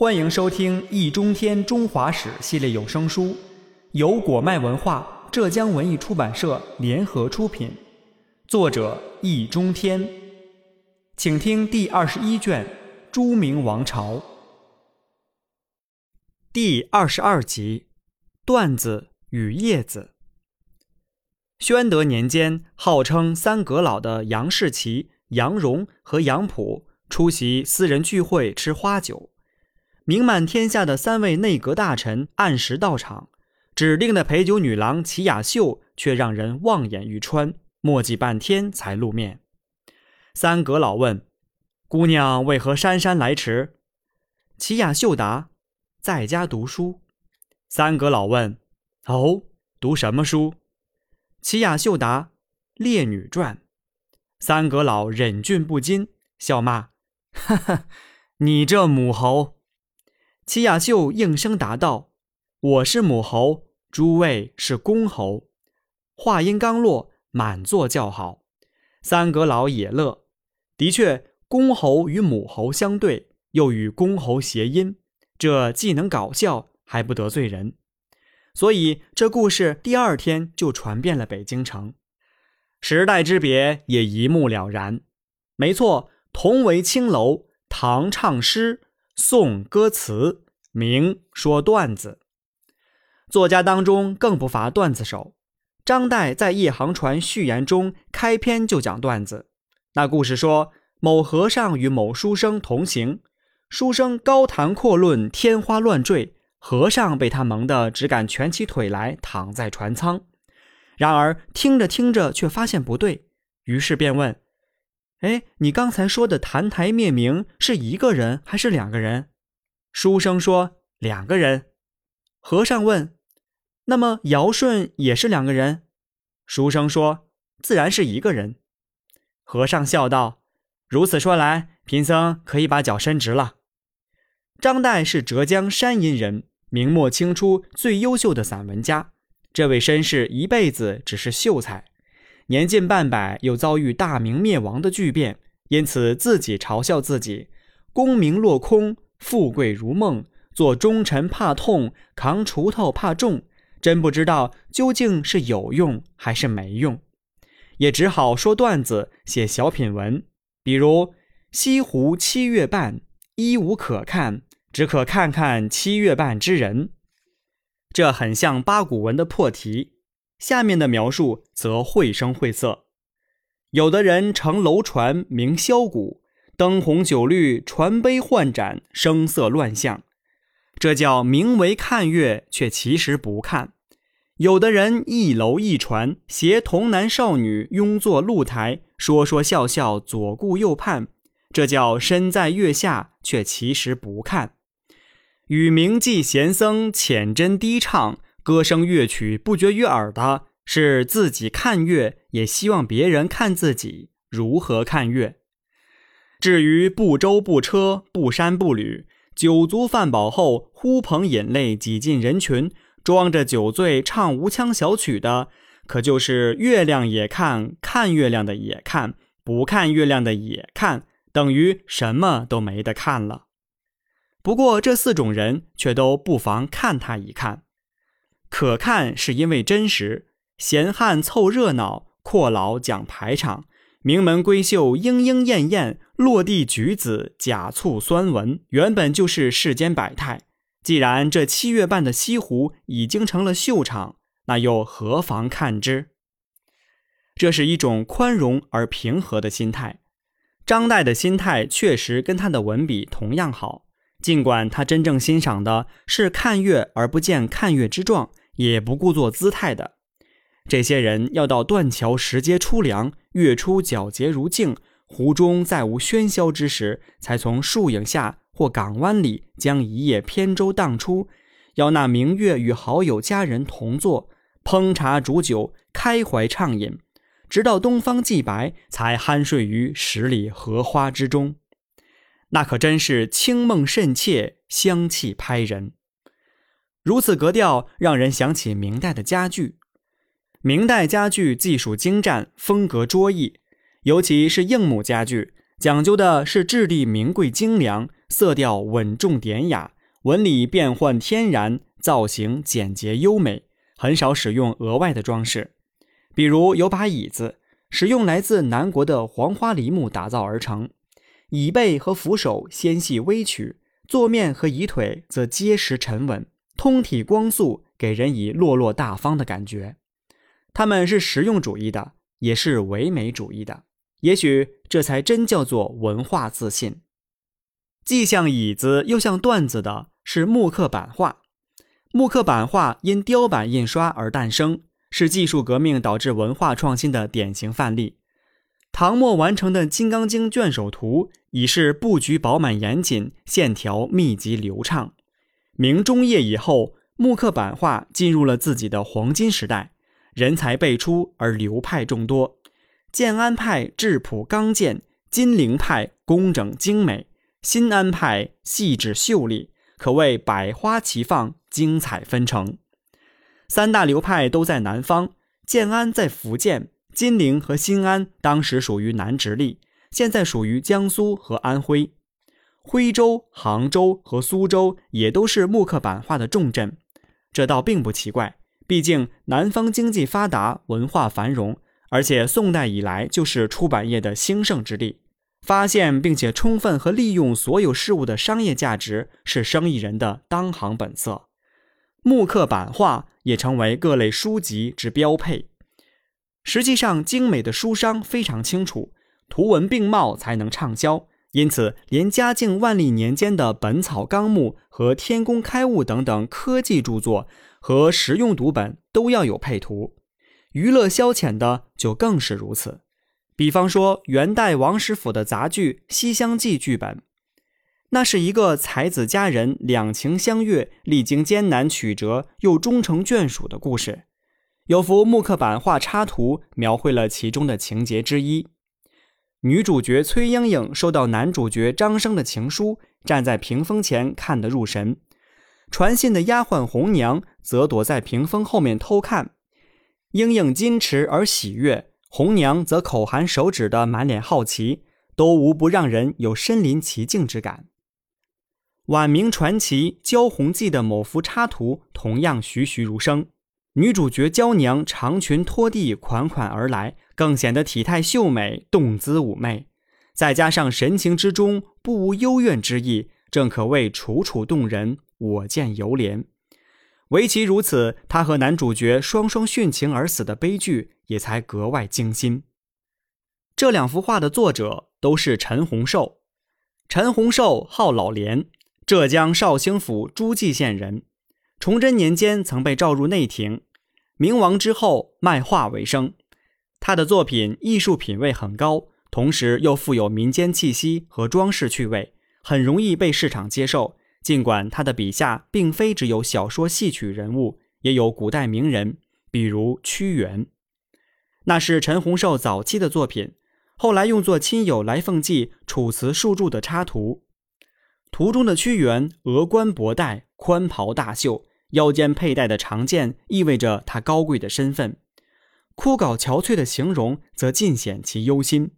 欢迎收听《易中天中华史》系列有声书，由果麦文化、浙江文艺出版社联合出品，作者易中天。请听第二十一卷《朱明王朝》第二十二集《段子与叶子》。宣德年间，号称三阁老的杨士奇、杨荣和杨溥出席私人聚会吃花酒。名满天下的三位内阁大臣按时到场，指定的陪酒女郎齐雅秀却让人望眼欲穿，墨迹半天才露面。三阁老问：“姑娘为何姗姗来迟？”齐雅秀答：“在家读书。”三阁老问：“哦，读什么书？”齐雅秀答：“《烈女传》。”三阁老忍俊不禁，笑骂：“哈哈，你这母猴！”齐雅秀应声答道：“我是母猴，诸位是公猴。”话音刚落，满座叫好。三阁老也乐。的确，公猴与母猴相对，又与公猴谐音，这既能搞笑，还不得罪人。所以这故事第二天就传遍了北京城。时代之别也一目了然。没错，同为青楼，唐唱诗。宋歌词，明说段子。作家当中更不乏段子手。张岱在《夜航船》序言中开篇就讲段子。那故事说，某和尚与某书生同行，书生高谈阔论，天花乱坠，和尚被他蒙得只敢蜷起腿来躺在船舱。然而听着听着却发现不对，于是便问。哎，你刚才说的澹台灭明是一个人还是两个人？书生说两个人。和尚问：“那么尧舜也是两个人？”书生说：“自然是一个人。”和尚笑道：“如此说来，贫僧可以把脚伸直了。”张岱是浙江山阴人，明末清初最优秀的散文家。这位绅士一辈子只是秀才。年近半百，又遭遇大明灭亡的巨变，因此自己嘲笑自己：功名落空，富贵如梦，做忠臣怕痛，扛锄头怕重，真不知道究竟是有用还是没用，也只好说段子，写小品文，比如“西湖七月半，一无可看，只可看看七月半之人”，这很像八股文的破题。下面的描述则绘声绘色，有的人乘楼船名箫鼓，灯红酒绿，传杯换盏，声色乱象，这叫名为看月，却其实不看；有的人一楼一船，携童男少女拥坐露台，说说笑笑，左顾右盼，这叫身在月下，却其实不看；与名妓贤僧浅斟低唱。歌声乐曲不绝于耳的，是自己看月，也希望别人看自己。如何看月？至于不舟不车不衫不履，酒足饭饱后呼朋引类挤进人群，装着酒醉唱无腔小曲的，可就是月亮也看，看月亮的也看，不看月亮的也看，等于什么都没得看了。不过这四种人却都不妨看他一看。可看是因为真实，闲汉凑热闹，阔老讲排场，名门闺秀莺莺燕燕，落地举子假醋酸文，原本就是世间百态。既然这七月半的西湖已经成了秀场，那又何妨看之？这是一种宽容而平和的心态。张岱的心态确实跟他的文笔同样好。尽管他真正欣赏的是看月而不见看月之状，也不故作姿态的这些人，要到断桥石阶初凉，月出皎洁如镜，湖中再无喧嚣之时，才从树影下或港湾里将一叶扁舟荡出，要那明月与好友佳人同坐，烹茶煮酒，开怀畅饮，直到东方既白，才酣睡于十里荷花之中。那可真是清梦甚切，香气拍人。如此格调，让人想起明代的家具。明代家具技术精湛，风格卓异，尤其是硬木家具，讲究的是质地名贵精良，色调稳重典雅，纹理变幻天然，造型简洁优美，很少使用额外的装饰。比如有把椅子，使用来自南国的黄花梨木打造而成，椅背和扶手纤细微曲，座面和椅腿则结实沉稳，通体光素，给人以落落大方的感觉。他们是实用主义的，也是唯美主义的。也许这才真叫做文化自信。既像椅子又像段子的是木刻版画。木刻版画因雕版印刷而诞生，是技术革命导致文化创新的典型范例。唐末完成的《金刚经》卷首图已是布局饱满严谨，线条密集流畅。明中叶以后，木刻版画进入了自己的黄金时代。人才辈出，而流派众多。建安派质朴刚健，金陵派工整精美，新安派细致秀丽，可谓百花齐放，精彩纷呈。三大流派都在南方，建安在福建，金陵和新安当时属于南直隶，现在属于江苏和安徽。徽州、杭州和苏州也都是木刻版画的重镇，这倒并不奇怪。毕竟南方经济发达，文化繁荣，而且宋代以来就是出版业的兴盛之地。发现并且充分和利用所有事物的商业价值，是生意人的当行本色。木刻版画也成为各类书籍之标配。实际上，精美的书商非常清楚，图文并茂才能畅销。因此，连嘉靖、万历年间的《本草纲目》和《天工开物》等等科技著作。和实用读本都要有配图，娱乐消遣的就更是如此。比方说元代王实甫的杂剧《西厢记》剧本，那是一个才子佳人两情相悦，历经艰难曲折又终成眷属的故事。有幅木刻版画插图描绘了其中的情节之一：女主角崔莺莺收到男主角张生的情书，站在屏风前看得入神。传信的丫鬟红娘则躲在屏风后面偷看，莺莺矜持而喜悦，红娘则口含手指的满脸好奇，都无不让人有身临其境之感。晚明传奇《焦红记》的某幅插图同样栩栩如生，女主角娇娘长裙拖地款款而来，更显得体态秀美，动姿妩媚，再加上神情之中不无幽怨之意，正可谓楚楚动人。我见犹怜，唯其如此，他和男主角双双殉情而死的悲剧也才格外惊心。这两幅画的作者都是陈洪寿。陈洪寿号老莲，浙江绍兴府诸暨县人。崇祯年间曾被召入内廷，明亡之后卖画为生。他的作品艺术品位很高，同时又富有民间气息和装饰趣味，很容易被市场接受。尽管他的笔下并非只有小说戏曲人物，也有古代名人，比如屈原，那是陈洪寿早期的作品，后来用作亲友来奉记、楚辞数注的插图。图中的屈原额冠博带，宽袍大袖，腰间佩戴的长剑意味着他高贵的身份，枯槁憔悴的形容则尽显其忧心。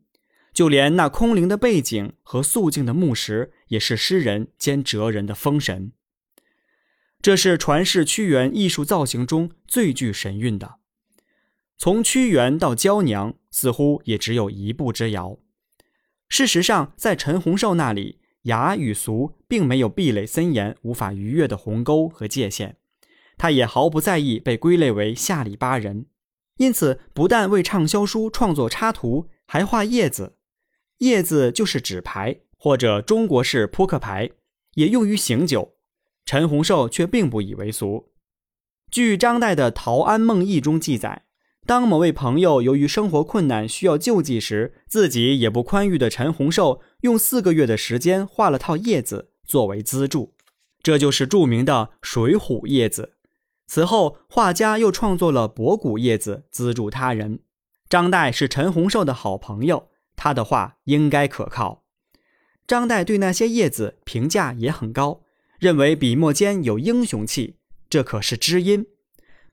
就连那空灵的背景和肃静的木石，也是诗人兼哲人的封神。这是传世屈原艺术造型中最具神韵的。从屈原到娇娘，似乎也只有一步之遥。事实上，在陈洪寿那里，雅与俗并没有壁垒森严、无法逾越的鸿沟和界限，他也毫不在意被归类为下里巴人。因此，不但为畅销书创作插图，还画叶子。叶子就是纸牌或者中国式扑克牌，也用于醒酒。陈洪寿却并不以为俗。据张岱的《陶庵梦忆》中记载，当某位朋友由于生活困难需要救济时，自己也不宽裕的陈洪寿用四个月的时间画了套叶子作为资助，这就是著名的《水浒叶子》。此后，画家又创作了博古叶子资助他人。张岱是陈洪寿的好朋友。他的画应该可靠。张岱对那些叶子评价也很高，认为笔墨间有英雄气，这可是知音。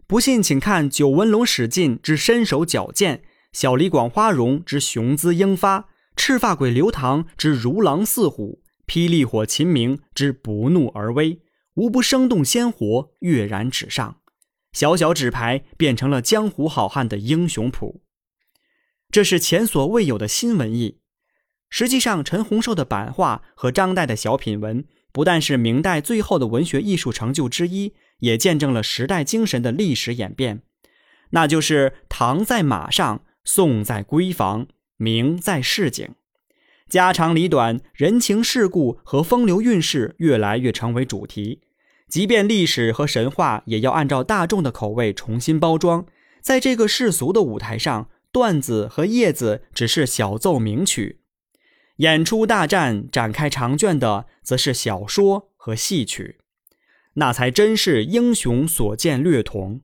不信，请看九纹龙史进之身手矫健，小李广花荣之雄姿英发，赤发鬼刘唐之如狼似虎，霹雳火秦明之不怒而威，无不生动鲜活，跃然纸上。小小纸牌变成了江湖好汉的英雄谱，这是前所未有的新文艺。实际上，陈洪寿的版画和张岱的小品文，不但是明代最后的文学艺术成就之一，也见证了时代精神的历史演变。那就是唐在马上，宋在闺房，明在市井。家长里短、人情世故和风流韵事越来越成为主题。即便历史和神话，也要按照大众的口味重新包装。在这个世俗的舞台上，段子和叶子只是小奏名曲。演出大战、展开长卷的，则是小说和戏曲，那才真是英雄所见略同。